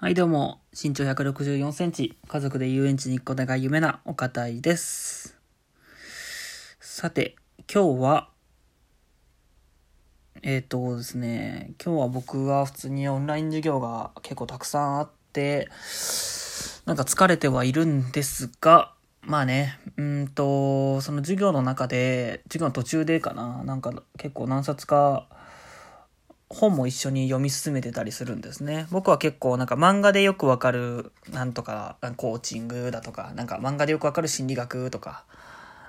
はい、どうも、身長164センチ、家族で遊園地に行くことが夢なお堅いです。さて、今日は、えっ、とですね、今日は僕は普通にオンライン授業が結構たくさんあって、なんか疲れてはいるんですが、まあね、うんと、その授業の中で、授業の途中でかな、なんか結構何冊か、本も一緒に読み進めてたりするんですね。僕は結構なんか漫画でよくわかるなんとかコーチングだとか、なんか漫画でよくわかる心理学とか、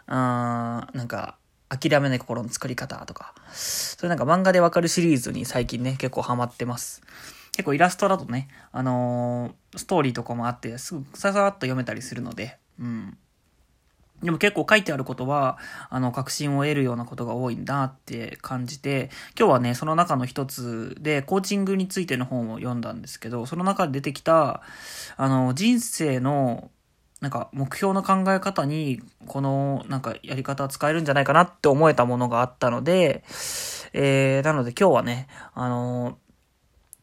うーん、なんか諦めない心の作り方とか、そういうなんか漫画でわかるシリーズに最近ね、結構ハマってます。結構イラストだとね、あのーストーリーとかもあって、すぐささっと読めたりするので、うん。でも結構書いてあることは、あの、確信を得るようなことが多いんだって感じて、今日はね、その中の一つで、コーチングについての本を読んだんですけど、その中で出てきた、あの、人生の、なんか、目標の考え方に、この、なんか、やり方は使えるんじゃないかなって思えたものがあったので、えー、なので今日はね、あの、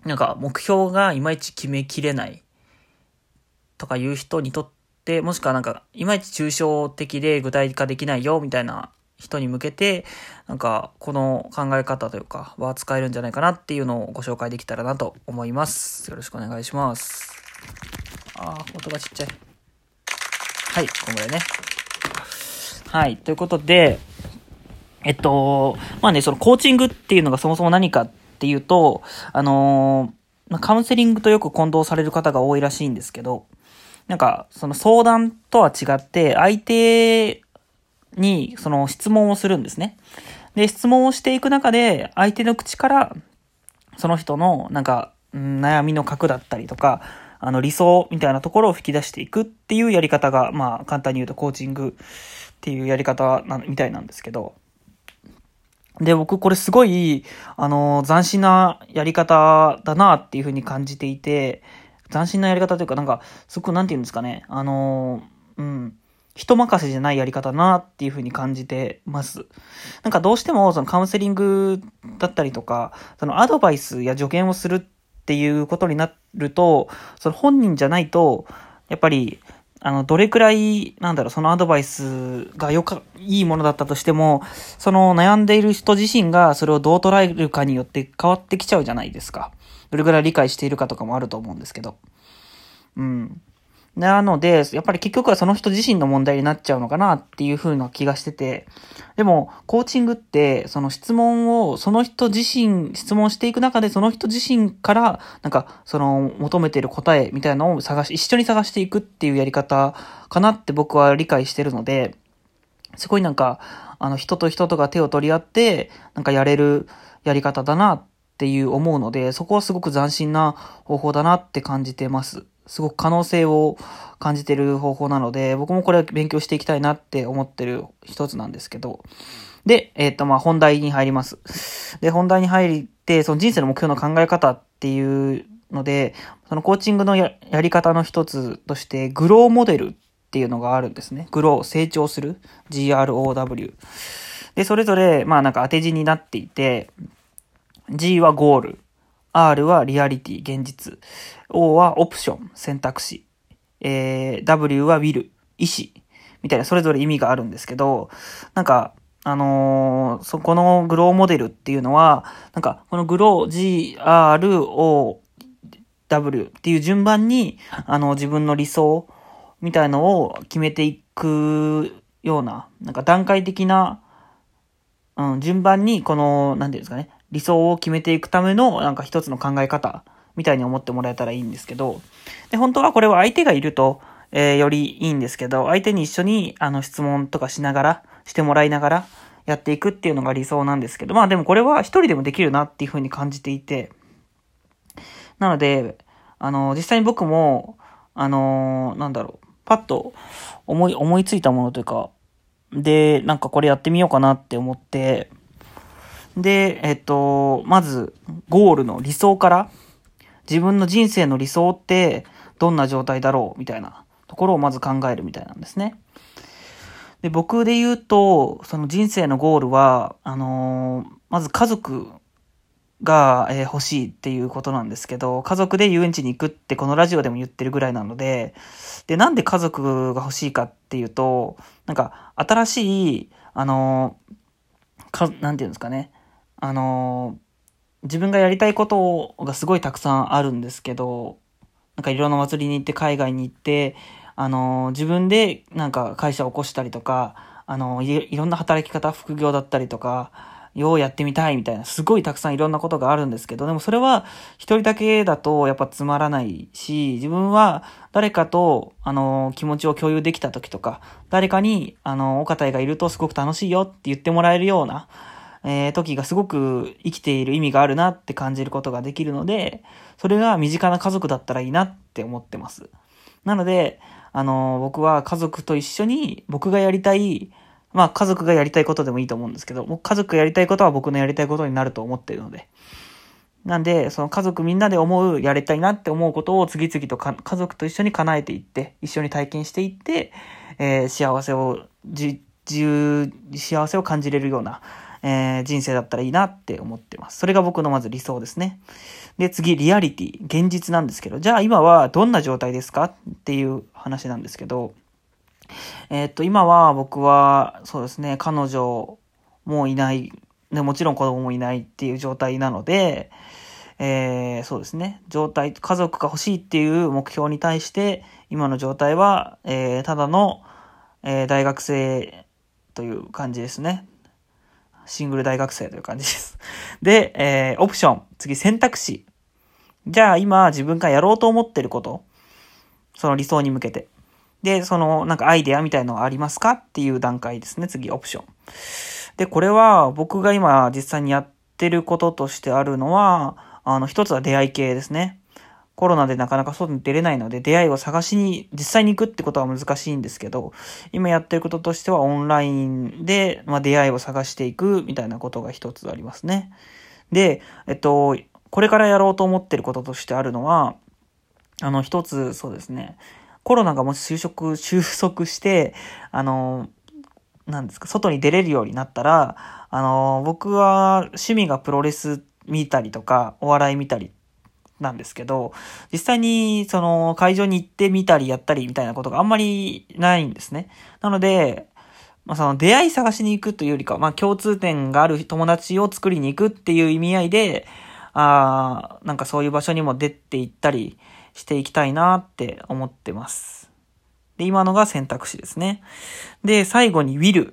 なんか、目標がいまいち決めきれないとかいう人にとって、もしくはなんか、いまいち抽象的で具体化できないよ、みたいな人に向けて、なんか、この考え方というか、は使えるんじゃないかなっていうのをご紹介できたらなと思います。よろしくお願いします。あ、音がちっちゃい。はい、こんぐらいね。はい、ということで、えっと、まあね、そのコーチングっていうのがそもそも何かっていうと、あのーカウンセリングとよく混同される方が多いらしいんですけど、なんか、その相談とは違って、相手にその質問をするんですね。で、質問をしていく中で、相手の口から、その人の、なんか、悩みの核だったりとか、あの理想みたいなところを吹き出していくっていうやり方が、まあ、簡単に言うとコーチングっていうやり方なみたいなんですけど、で、僕これすごい、あの、斬新なやり方だなっていうふうに感じていて、斬新なやり方というか、なんか、すごく、なんて言うんですかね、あの、うん、人任せじゃないやり方だなっていうふうに感じてます。なんかどうしても、そのカウンセリングだったりとか、そのアドバイスや助言をするっていうことになると、その本人じゃないと、やっぱり、あの、どれくらい、なんだろう、そのアドバイスがよか、いいものだったとしても、その悩んでいる人自身がそれをどう捉えるかによって変わってきちゃうじゃないですか。どれくらい理解しているかとかもあると思うんですけど。うん。なので、やっぱり結局はその人自身の問題になっちゃうのかなっていう風な気がしてて。でも、コーチングって、その質問を、その人自身、質問していく中で、その人自身から、なんか、その、求めてる答えみたいなのを探し、一緒に探していくっていうやり方かなって僕は理解してるので、すごいなんか、あの、人と人とが手を取り合って、なんかやれるやり方だなっっていう思うので、そこはすごく斬新な方法だなって感じてます。すごく可能性を感じてる方法なので、僕もこれは勉強していきたいなって思ってる一つなんですけど。で、えっ、と、まあ、本題に入ります。で、本題に入って、その人生の目標の考え方っていうので、そのコーチングのややり方の一つとして、グローモデルっていうのがあるんですね。グロー、成長する。GROW。で、それぞれ、まあなんか当て字になっていて、G はゴール。R はリアリティ、現実。O はオプション、選択肢。えー、W は will、意志。みたいな、それぞれ意味があるんですけど、なんか、あのーそこのグローモデルっていうのは、なんか、このグロー、G、R、O、W っていう順番に、あの、自分の理想みたいのを決めていくような、なんか段階的な、うん、順番に、この、なんていうんですかね、理想を決めていくための、なんか一つの考え方、みたいに思ってもらえたらいいんですけど、で、本当はこれは相手がいると、えーよりいいんですけど、相手に一緒に、あの、質問とかしながら、してもらいながら、やっていくっていうのが理想なんですけど、まあでもこれは一人でもできるなっていうふうに感じていて、なので、あの、実際に僕も、あの、なんだろう、パッと思い、思いついたものというか、で、なんかこれやってみようかなって思って、で、えっと、まず、ゴールの理想から、自分の人生の理想ってどんな状態だろうみたいなところをまず考えるみたいなんですね。で、僕で言うと、その人生のゴールは、あのーまず家族が、えー、欲しいっていうことなんですけど、家族で遊園地に行くってこのラジオでも言ってるぐらいなので、で、なんで家族が欲しいかっていうと、なんか、新しい、あのか、なんていうんですかね、あの自分がやりたいことがすごいたくさんあるんですけど、なんかいろんな祭りに行って海外に行って、あの自分でなんか会社を起こしたりとか、あのいろんな働き方、副業だったりとか、ようやってみたいみたいな、すごいたくさんいろんなことがあるんですけど、でもそれは一人だけだとやっぱつまらないし、自分は誰かと、あの、気持ちを共有できた時とか、誰かに、あの、お方がいるとすごく楽しいよって言ってもらえるような、えー、時がすごく生きている意味があるなって感じることができるので、それが身近な家族だったらいいなって思ってます。なので、あの、僕は家族と一緒に僕がやりたいまあ家族がやりたいことでもいいと思うんですけど、もう家族がやりたいことは僕のやりたいことになると思ってるので。なんで、その家族みんなで思う、やりたいなって思うことを次々と家族と一緒に叶えていって、一緒に体験していって、えー、幸せを、自由、幸せを感じれるような、えー、人生だったらいいなって思ってます。それが僕のまず理想ですね。で、次、リアリティ、現実なんですけど、じゃあ今はどんな状態ですかっていう話なんですけど、えー、っと、今は僕は、そうですね、彼女もいない、ね、もちろん子供もいないっていう状態なので、えー、そうですね、状態、家族が欲しいっていう目標に対して、今の状態は、えー、ただの、えー、大学生という感じですね。シングル大学生という感じです。で、えー、オプション。次、選択肢。じゃあ今自分がやろうと思ってること。その理想に向けて。で、その、なんかアイデアみたいのはありますかっていう段階ですね。次、オプション。で、これは僕が今実際にやってることとしてあるのは、あの、一つは出会い系ですね。コロナでなかなか外に出れないので、出会いを探しに、実際に行くってことは難しいんですけど、今やってることとしてはオンラインで、まあ、出会いを探していくみたいなことが一つありますね。で、えっと、これからやろうと思ってることとしてあるのは、あの、一つ、そうですね。コロナがもし就職、収束して、あの、なんですか、外に出れるようになったら、あの、僕は趣味がプロレス見たりとか、お笑い見たりなんですけど、実際にその会場に行ってみたりやったりみたいなことがあんまりないんですね。なので、まあその出会い探しに行くというよりか、まあ共通点がある友達を作りに行くっていう意味合いで、ああ、なんかそういう場所にも出て行ったり、していきたいなって思ってます。で、今のが選択肢ですね。で、最後に will。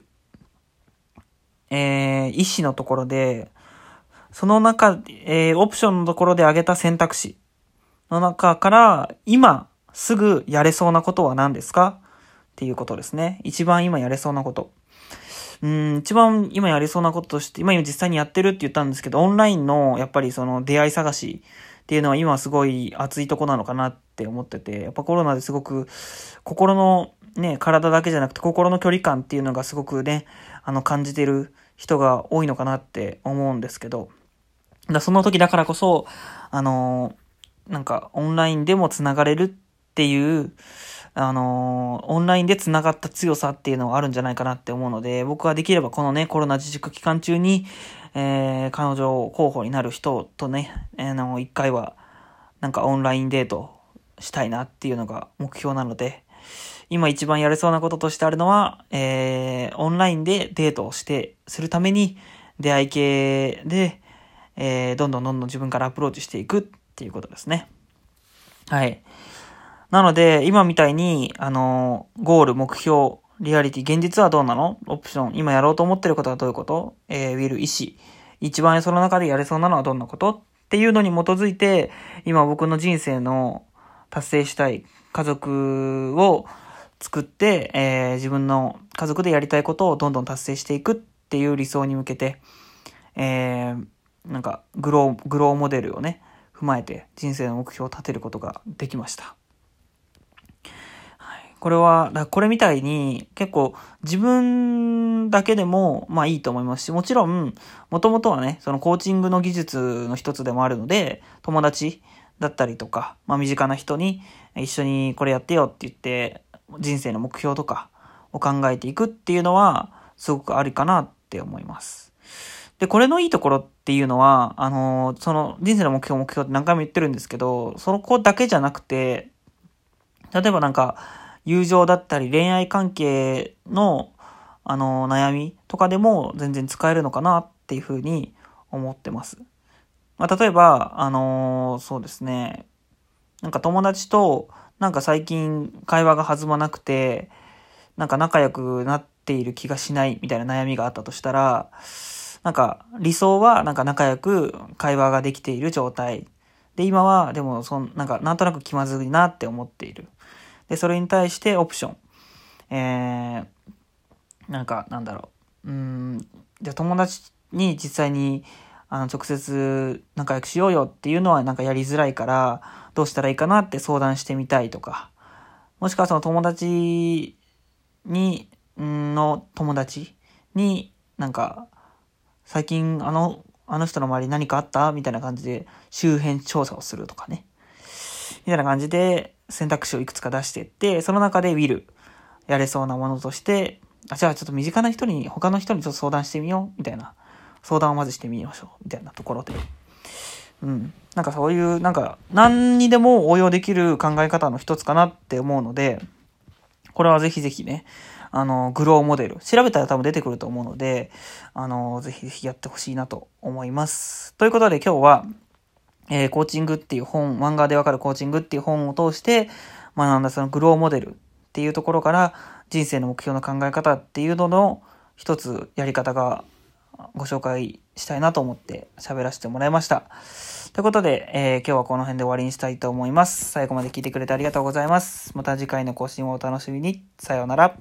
えー、意思のところで、その中、えー、オプションのところで挙げた選択肢の中から、今すぐやれそうなことは何ですか？っていうことですね。一番今やれそうなこと。うん、一番今やれそうなこととして、今実際にやってるって言ったんですけど、オンラインのやっぱりその出会い探しっていうのは今すごい熱いとこなのかなって思ってて、やっぱコロナですごく心のね、体だけじゃなくて心の距離感っていうのがすごくね、あの感じてる人が多いのかなって思うんですけど、だその時だからこそ、あのなんかオンラインでも繋がれるっていう、あのオンラインで繋がった強さっていうのがあるんじゃないかなって思うので、僕はできればこのね、コロナ自粛期間中に、えー、彼女候補になる人とね、えー、の、一回は、なんかオンラインデートしたいなっていうのが目標なので、今一番やれそうなこととしてあるのは、えー、オンラインでデートをして、するために、出会い系で、えー、どんどんどんどん自分からアプローチしていくっていうことですね。はい。なので、今みたいに、あの、ゴール、目標、リアリティ、現実はどうなの？オプション、今やろうと思ってることはどういうこと？えー、ウィル、意思。一番その中でやれそうなのはどんなこと？っていうのに基づいて、今僕の人生の達成したい家族を作って、えー、自分の家族でやりたいことをどんどん達成していくっていう理想に向けて、えー、なんかグロー、グローモデルをね、踏まえて人生の目標を立てることができました。これは、だこれみたいに結構自分だけでもまあいいと思いますし、もちろん、もともとはね、そのコーチングの技術の一つでもあるので、友達だったりとか、まあ身近な人に一緒にこれやってよって言って、人生の目標とかを考えていくっていうのは、すごくありかなって思います。で、これのいいところっていうのは、あの、その人生の目標目標って何回も言ってるんですけど、その子だけじゃなくて、例えばなんか、友情だったり恋愛関係の、あの、悩みとかでも全然使えるのかなっていうふうに思ってます。まあ、例えば、あのそうですね、なんか友達と、なんか最近会話が弾まなくて、なんか仲良くなっている気がしないみたいな悩みがあったとしたら、なんか理想はなんか仲良く会話ができている状態。で、今はでもそん、なんかなんとなく気まずいなって思っている。で、それに対してオプション。えー、なんかなんだろう。うん、じゃあ友達に実際にあの直接仲良くしようよっていうのはなんかやりづらいからどうしたらいいかなって相談してみたいとか、もしくはその友達に、の友達になんか最近あの、あの人の周り何かあった？みたいな感じで周辺調査をするとかね。みたいな感じで選択肢をいくつか出していって、その中でウィル、やれそうなものとして、あ、じゃあちょっと身近な人に、他の人にちょっと相談してみよう、みたいな。相談をまずしてみましょう、みたいなところで。うん。なんかそういう、なんか、何にでも応用できる考え方の一つかなって思うので、これはぜひぜひね、あの、グローモデル。調べたら多分出てくると思うので、あの、ぜひぜひやってほしいなと思います。ということで今日は、えー、コーチングっていう本、漫画でわかるコーチングっていう本を通して学んだそのグローモデルっていうところから人生の目標の考え方っていうのの一つやり方がご紹介したいなと思って喋らせてもらいました。ということで、えー、今日はこの辺で終わりにしたいと思います。最後まで聞いてくれてありがとうございます。また次回の更新をお楽しみに。さようなら。